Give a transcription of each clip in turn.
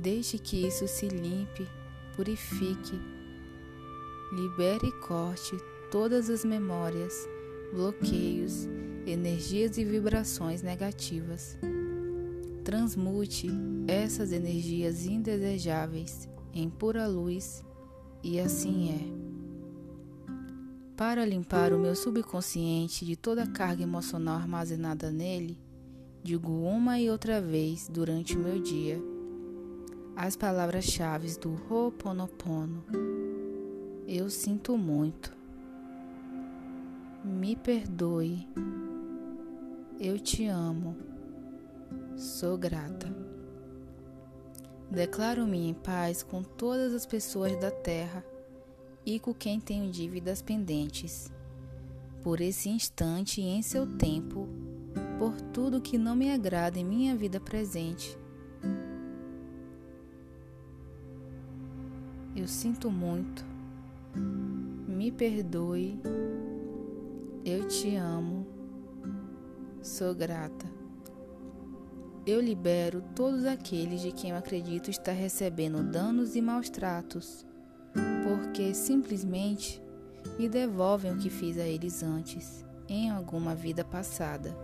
Deixe que isso se limpe, purifique, libere e corte todas as memórias, bloqueios, energias e vibrações negativas. Transmute essas energias indesejáveis em pura luz e assim é. Para limpar o meu subconsciente de toda a carga emocional armazenada nele, digo uma e outra vez durante o meu dia as palavras-chave do Ho'oponopono. Eu sinto muito. Me perdoe. Eu te amo. Sou grata. Declaro-me em paz com todas as pessoas da terra e com quem tenho dívidas pendentes. Por esse instante e em seu tempo, por tudo que não me agrada em minha vida presente Eu sinto muito. Me perdoe. Eu te amo. Sou grata. Eu libero todos aqueles de quem eu acredito estar recebendo danos e maus tratos, porque simplesmente me devolvem o que fiz a eles antes, em alguma vida passada.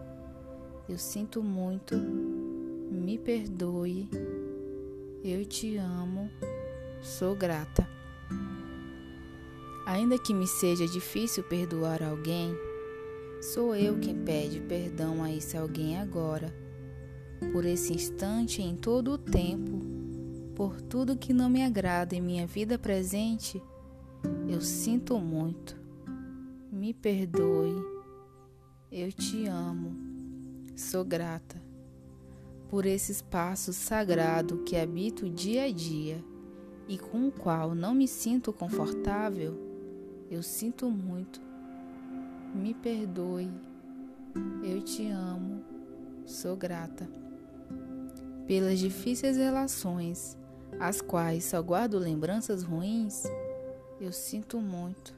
Eu sinto muito. Me perdoe. Eu te amo. Sou grata. Ainda que me seja difícil perdoar alguém, sou eu quem pede perdão a esse alguém agora, por esse instante em todo o tempo, por tudo que não me agrada em minha vida presente. Eu sinto muito. Me perdoe. Eu te amo. Sou grata por esse espaço sagrado que habito dia a dia e com o qual não me sinto confortável, eu sinto muito. Me perdoe. Eu te amo. Sou grata. Pelas difíceis relações, as quais só guardo lembranças ruins, eu sinto muito.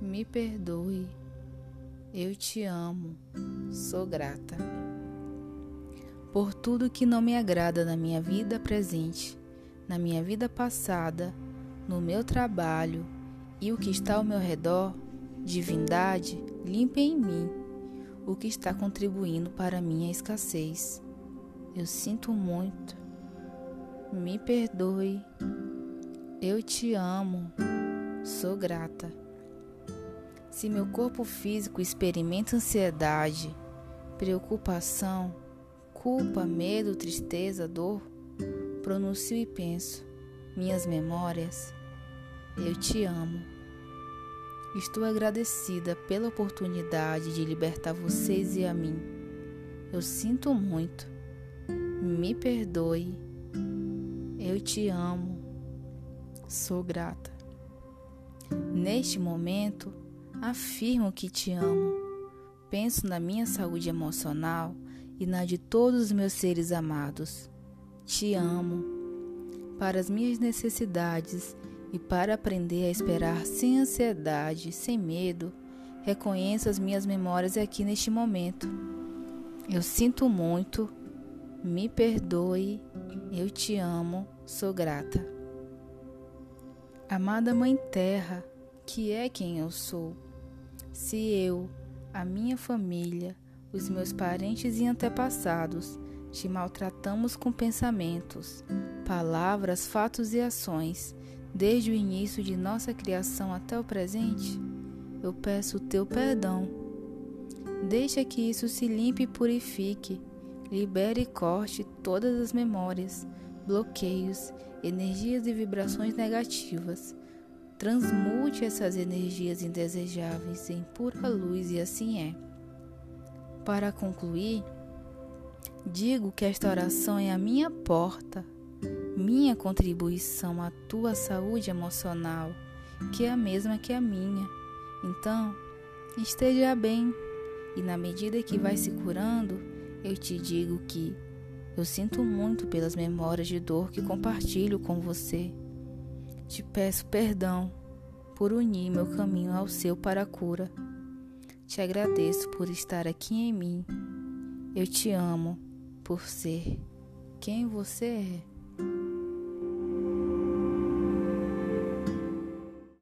Me perdoe. Eu te amo. Sou grata. Por tudo que não me agrada na minha vida presente na minha vida passada, no meu trabalho e o que está ao meu redor, divindade, limpe em mim o que está contribuindo para minha escassez. Eu sinto muito. Me perdoe. Eu te amo. Sou grata. Se meu corpo físico experimenta ansiedade, preocupação, culpa, medo, tristeza, dor, pronuncio e penso: minhas memórias, eu te amo. Estou agradecida pela oportunidade de libertar vocês e a mim. Eu sinto muito. Me perdoe. Eu te amo. Sou grata. Neste momento, afirmo que te amo. Penso na minha saúde emocional e na de todos os meus seres amados. Te amo. Para as minhas necessidades e para aprender a esperar sem ansiedade, sem medo, reconheço as minhas memórias aqui neste momento. Eu sinto muito, me perdoe, eu te amo, sou grata. Amada Mãe Terra, que é quem eu sou, se eu, a minha família, os meus parentes e antepassados te maltratamos com pensamentos, palavras, fatos e ações, desde o início de nossa criação até o presente, eu peço o teu perdão. Deixa que isso se limpe e purifique, libere e corte todas as memórias, bloqueios, energias e vibrações negativas. Transmute essas energias indesejáveis em pura luz e assim é. Para concluir, Digo que esta oração é a minha porta minha contribuição à tua saúde emocional, que é a mesma que a minha. Então, esteja bem. E na medida que vai se curando, eu te digo que eu sinto muito pelas memórias de dor que compartilho com você. Te peço perdão por unir meu caminho ao seu para a cura. Te agradeço por estar aqui em mim. Eu te amo por ser quem você é.